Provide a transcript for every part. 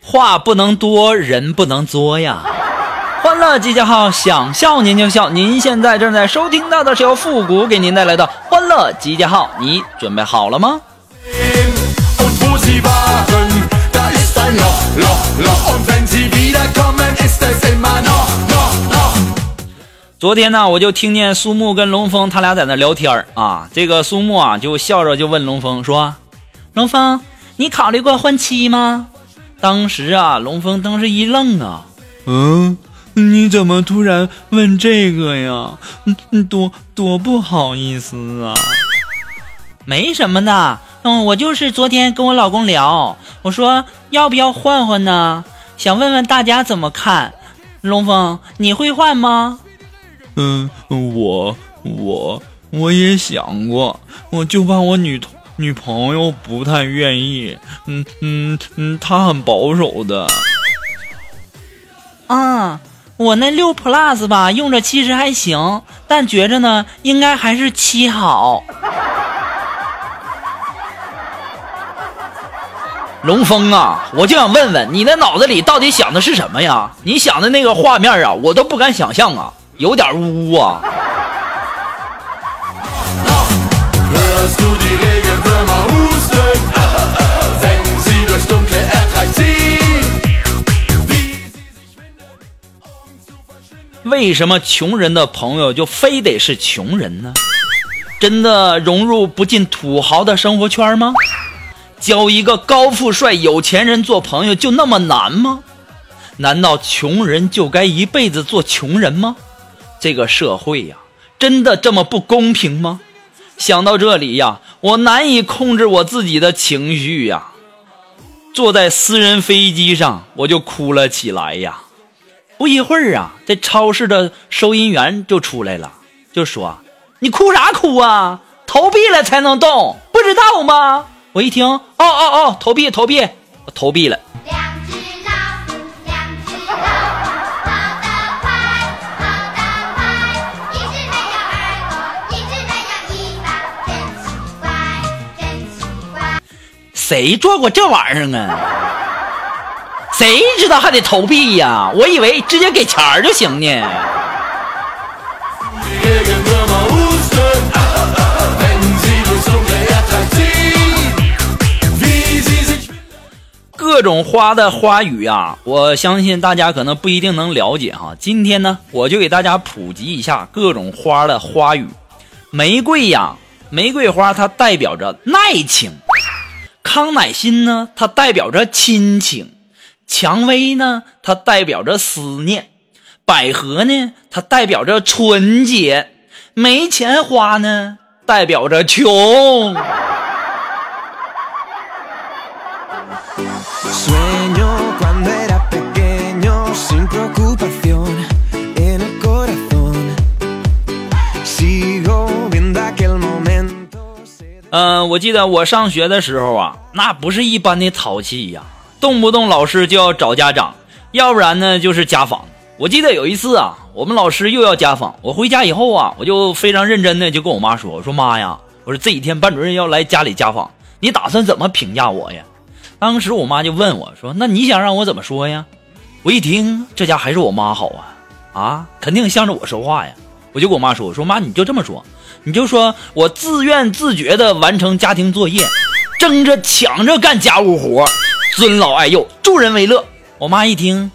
话不能多，人不能作呀！欢乐集结号，想笑您就笑。您现在正在收听到的是由复古给您带来的欢乐集结号，你准备好了吗？昨天呢，我就听见苏木跟龙峰他俩在那聊天啊。这个苏木啊，就笑着就问龙峰说：“龙峰，你考虑过换妻吗？”当时啊，龙峰当时一愣啊，嗯，你怎么突然问这个呀？嗯，多多不好意思啊。没什么的，嗯，我就是昨天跟我老公聊，我说要不要换换呢？想问问大家怎么看。龙峰，你会换吗？嗯，我我我也想过，我就怕我女同。女朋友不太愿意，嗯嗯嗯，她很保守的。啊，我那六 plus 吧，用着其实还行，但觉着呢，应该还是七好。龙峰啊，我就想问问你的脑子里到底想的是什么呀？你想的那个画面啊，我都不敢想象啊，有点污啊。为什么穷人的朋友就非得是穷人呢？真的融入不进土豪的生活圈吗？交一个高富帅有钱人做朋友就那么难吗？难道穷人就该一辈子做穷人吗？这个社会呀，真的这么不公平吗？想到这里呀，我难以控制我自己的情绪呀。坐在私人飞机上，我就哭了起来呀。不一会儿啊，这超市的收银员就出来了，就说：“你哭啥哭啊？投币了才能动，不知道吗？”我一听，哦哦哦，投币投币，我投币了。两只老虎，两只狗，跑得快，跑得快，一只没有耳朵，一只没有尾巴，真奇怪，真奇怪谁做过这玩意儿啊？谁知道还得投币呀？我以为直接给钱儿就行呢。各种花的花语啊，我相信大家可能不一定能了解哈。今天呢，我就给大家普及一下各种花的花语。玫瑰呀，玫瑰花它代表着耐情。康乃馨呢，它代表着亲情；蔷薇呢，它代表着思念；百合呢，它代表着纯洁；没钱花呢，代表着穷。嗯，我记得我上学的时候啊，那不是一般的淘气呀，动不动老师就要找家长，要不然呢就是家访。我记得有一次啊，我们老师又要家访，我回家以后啊，我就非常认真的就跟我妈说：“我说妈呀，我说这几天班主任要来家里家访，你打算怎么评价我呀？”当时我妈就问我说：“那你想让我怎么说呀？”我一听，这家还是我妈好啊，啊，肯定向着我说话呀，我就跟我妈说：“我说妈，你就这么说。”你就说我自愿自觉地完成家庭作业，争着抢着干家务活，尊老爱幼，助人为乐。我妈一听，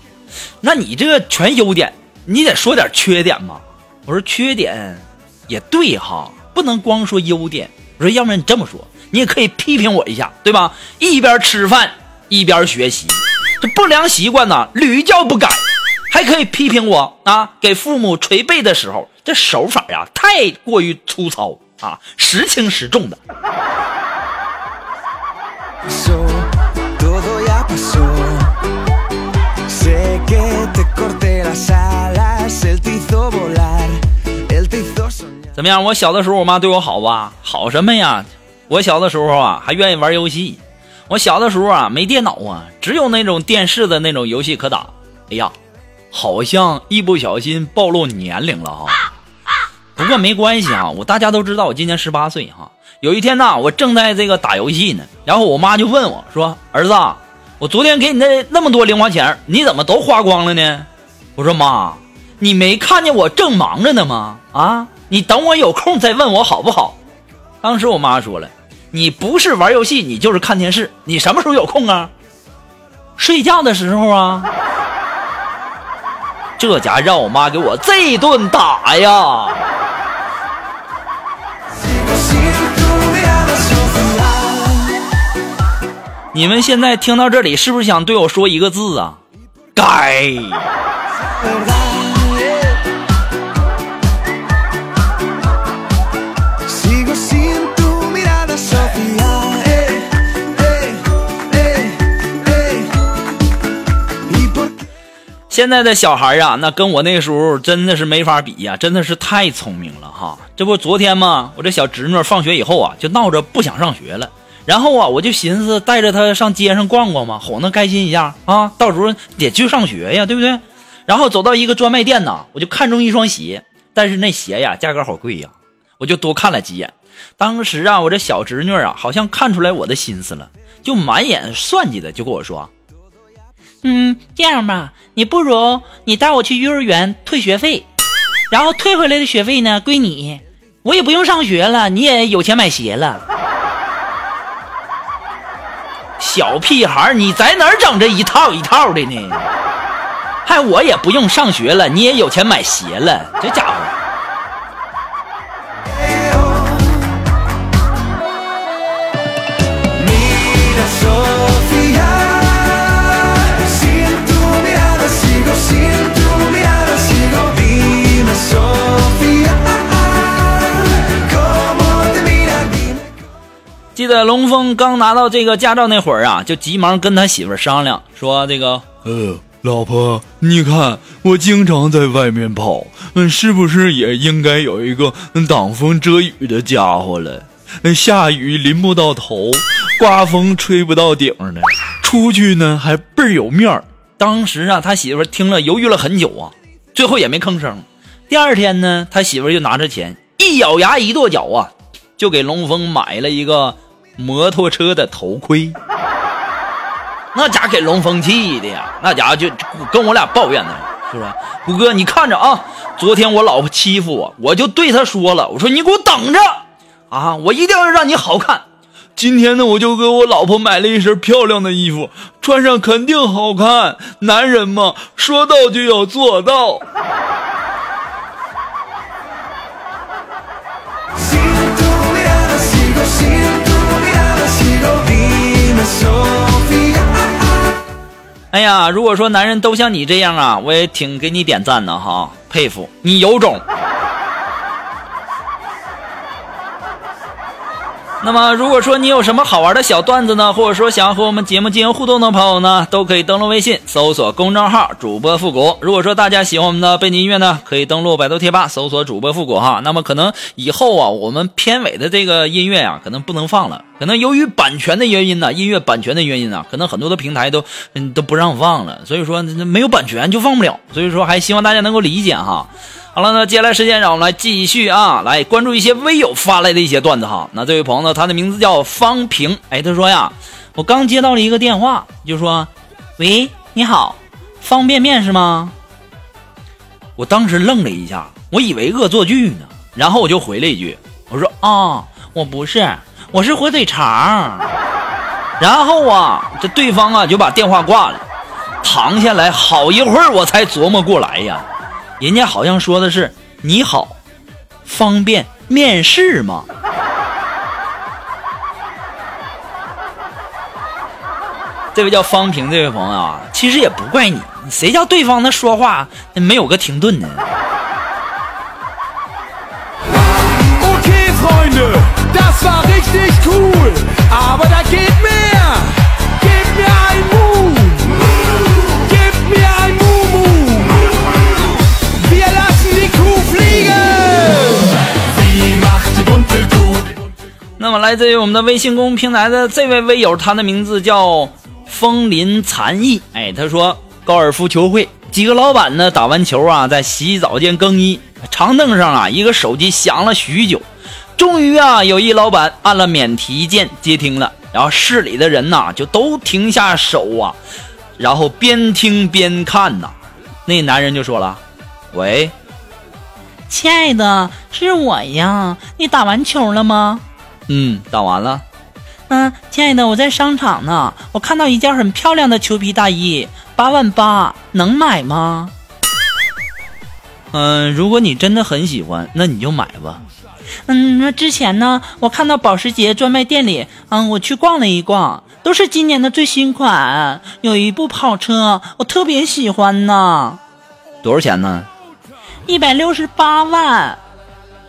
那你这全优点，你得说点缺点嘛。我说缺点也对哈，不能光说优点。我说要不然你这么说，你也可以批评我一下，对吧？一边吃饭一边学习，这不良习惯呢屡教不改。还可以批评我啊，给父母捶背的时候，这手法呀太过于粗糙，啊，时轻时重的。怎么样？我小的时候，我妈对我好吧？好什么呀？我小的时候啊，还愿意玩游戏。我小的时候啊，没电脑啊，只有那种电视的那种游戏可打。哎呀，好像一不小心暴露年龄了哈。不过没关系啊，我大家都知道我今年十八岁哈。有一天呢，我正在这个打游戏呢，然后我妈就问我说：“儿子，我昨天给你那那么多零花钱，你怎么都花光了呢？”我说：“妈，你没看见我正忙着呢吗？啊，你等我有空再问我好不好？”当时我妈说了：“你不是玩游戏，你就是看电视，你什么时候有空啊？睡觉的时候啊。”这家让我妈给我这顿打呀！你们现在听到这里，是不是想对我说一个字啊？该！现在的小孩啊，那跟我那时候真的是没法比呀、真的是太聪明了哈。这不昨天吗？我这小侄女放学以后啊，就闹着不想上学了。然后啊，我就寻思带着她上街上逛逛嘛，哄她开心一下啊。到时候得去上学呀，对不对？然后走到一个专卖店呐，我就看中一双鞋，但是那鞋呀价格好贵呀，我就多看了几眼。当时啊，我这小侄女啊，好像看出来我的心思了，就满眼算计的就跟我说。嗯，这样吧，你不如你带我去幼儿园退学费，然后退回来的学费呢归你，我也不用上学了，你也有钱买鞋了。小屁孩，你在哪儿整这一套一套的呢？还我也不用上学了，你也有钱买鞋了，这家伙。得龙峰刚拿到这个驾照那会儿啊，就急忙跟他媳妇商量，说这个呃，老婆，你看我经常在外面跑，嗯，是不是也应该有一个挡风遮雨的家伙了？那，下雨淋不到头，刮风吹不到顶呢，出去呢还倍儿有面儿。当时啊，他媳妇听了犹豫了很久啊，最后也没吭声。第二天呢，他媳妇就拿着钱，一咬牙一跺脚啊，就给龙峰买了一个摩托车的头盔。那家给龙峰气的呀，那家伙就就跟我俩抱怨呢，就说：“虎哥，你看着啊，昨天我老婆欺负我，我就对她说了，我说你给我等着啊，我一定要让你好看。”今天呢，我就给我老婆买了一身漂亮的衣服，穿上肯定好看。男人嘛，说到就要做到。哎呀，如果说男人都像你这样啊，我也挺给你点赞的哈，佩服你有种。那么，如果说你有什么好玩的小段子呢，或者说想要和我们节目进行互动的朋友呢，都可以登录微信搜索公众号“主播复古”。如果说大家喜欢我们的背景音乐呢，可以登录百度贴吧搜索“主播复古”哈。那么可能以后啊，我们片尾的这个音乐啊，可能不能放了，可能由于版权的原因呢，音乐版权的原因呢，可能很多的平台都嗯都不让放了，所以说没有版权就放不了，所以说还希望大家能够理解哈。好了，那接下来时间让我们来继续啊，来关注一些微友发来的一些段子哈。那这位朋友呢，他的名字叫方平，哎，他说呀，我刚接到了一个电话，就说，喂，你好，方便面是吗？我当时愣了一下，我以为恶作剧呢，然后我就回了一句，我说啊、我不是，我是火腿肠。然后啊，这对方啊就把电话挂了，躺下来好一会儿我才琢磨过来呀。人家好像说的是“你好，方便面试吗？”这位叫方平这位朋友啊，其实也不怪你，谁叫对方他说话没有个停顿呢？来自于我们的微信公众平台的这位微友，他的名字叫风林残意。哎，他说高尔夫球会几个老板呢打完球啊，在洗澡间更衣，长凳上啊一个手机响了许久，终于啊有一老板按了免提键接听了，然后市里的人呐就都停下手啊，然后边听边看呐。那男人就说了：“喂，亲爱的，是我呀，你打完球了吗？嗯，打完了。”嗯，亲爱的，我在商场呢，我看到一件很漂亮的裘皮大衣，八万八，能买吗？嗯，如果你真的很喜欢，那你就买吧。嗯，那之前呢，我看到保时捷专卖店里，嗯，我去逛了一逛，都是今年的最新款，有一部跑车，我特别喜欢呢，多少钱呢？一百六十八万。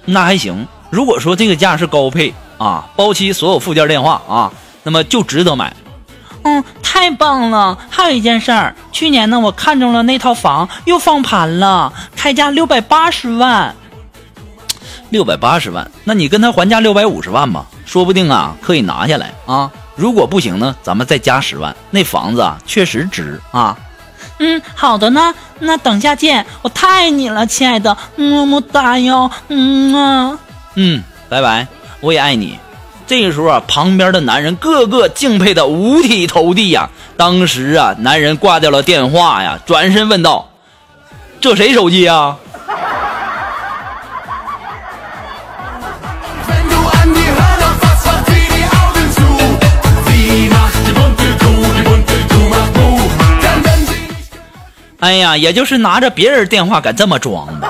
那还行。如果说这个价是高配啊，包期所有附件电话啊，那么就值得买。嗯，太棒了！还有一件事儿，去年呢，我看中了那套房，又放盘了，开价六百八十万。六百八十万，那你跟他还价六百五十万吧，说不定啊可以拿下来啊。如果不行呢，咱们再加十万。那房子啊确实值啊。嗯，好的呢，那等下见，我太爱你了，亲爱的，么么哒哟，嗯啊。嗯，拜拜，我也爱你。这个时候啊旁边的男人个个敬佩的五体投地呀。当时啊男人挂掉了电话呀转身问道这谁手机呀哎呀也就是拿着别人电话敢这么装吧。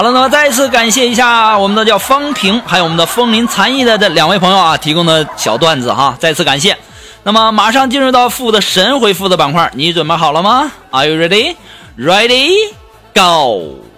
好了，那么再一次感谢一下我们的叫方平，还有我们的风林残翼的这两位朋友啊提供的小段子哈，再次感谢。那么马上进入到负的神回复的板块，你准备好了吗？Are you ready? Ready? Go!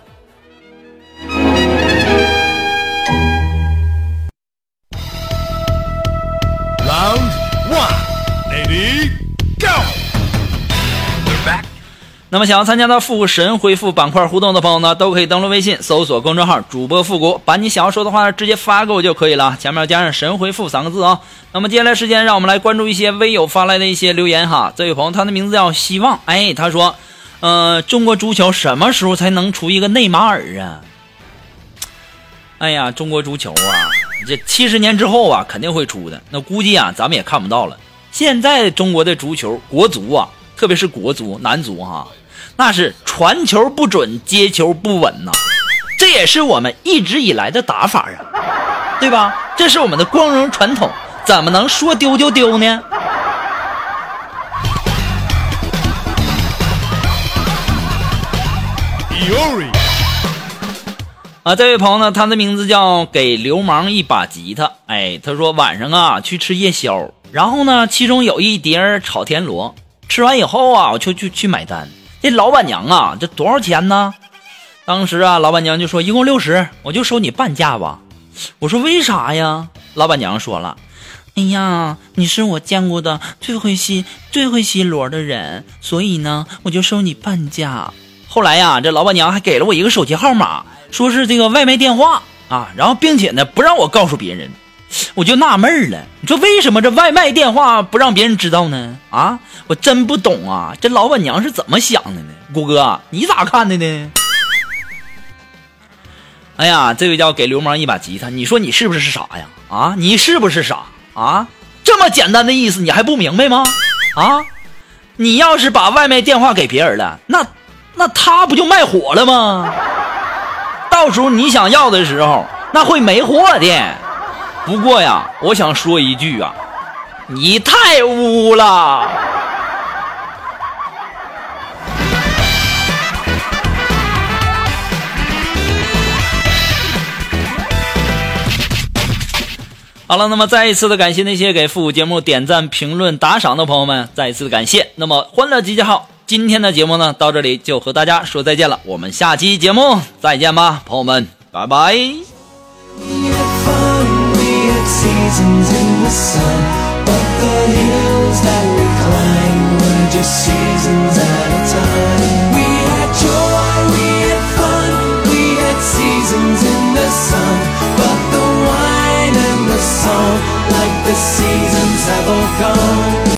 那么想要参加到复神回复板块互动的朋友呢，都可以登录微信搜索公众号“主播复古”，把你想要说的话直接发给我就可以了，前面加上“神回复”三个字啊。那么接下来时间，让我们来关注一些微友发来的一些留言哈。这位朋友他的名字叫希望，哎，他说，呃，中国足球什么时候才能出一个内马尔啊？哎呀，中国足球啊，这七十年之后啊，肯定会出的。那估计啊，咱们也看不到了。现在中国的足球国足啊，特别是国足男足哈、那是传球不准，接球不稳呐、这也是我们一直以来的打法啊，对吧？这是我们的光荣传统，怎么能说丢就丢呢？啊，这位朋友呢，他的名字叫给流氓一把吉他。哎，他说晚上啊去吃夜宵，然后呢，其中有一碟炒田螺，吃完以后啊，我就去去买单。这老板娘啊，这多少钱呢？当时啊，老板娘就说一共六十，我就收你半价吧。我说为啥呀？老板娘说了，哎呀，你是我见过的最会吸、最会吸螺的人，所以呢，我就收你半价。后来呀，这老板娘还给了我一个手机号码，说是这个外卖电话啊，然后并且呢不让我告诉别人，我就纳闷了，你说为什么这外卖电话不让别人知道呢？啊，我真不懂啊，这老板娘是怎么想的呢？谷哥，你咋看的呢？哎呀，这位叫给流氓一把吉他，你说你是不是傻呀？啊，你是不是傻啊？这么简单的意思你还不明白吗？啊，你要是把外卖电话给别人了，那那他不就卖火了吗？到时候你想要的时候，那会没货的。不过呀，我想说一句啊，你太污了。好了，那么再一次的感谢那些给复古节目点赞、评论、打赏的朋友们，再一次的感谢。那么欢乐集结号，今天的节目呢到这里就和大家说再见了，我们下期节目再见吧，朋友们，拜拜。Seasons in the sun, but the hills that we climbed were just seasons at a time. We had joy, we had fun, we had seasons in the sun, but the wine and the song, like the seasons have all gone.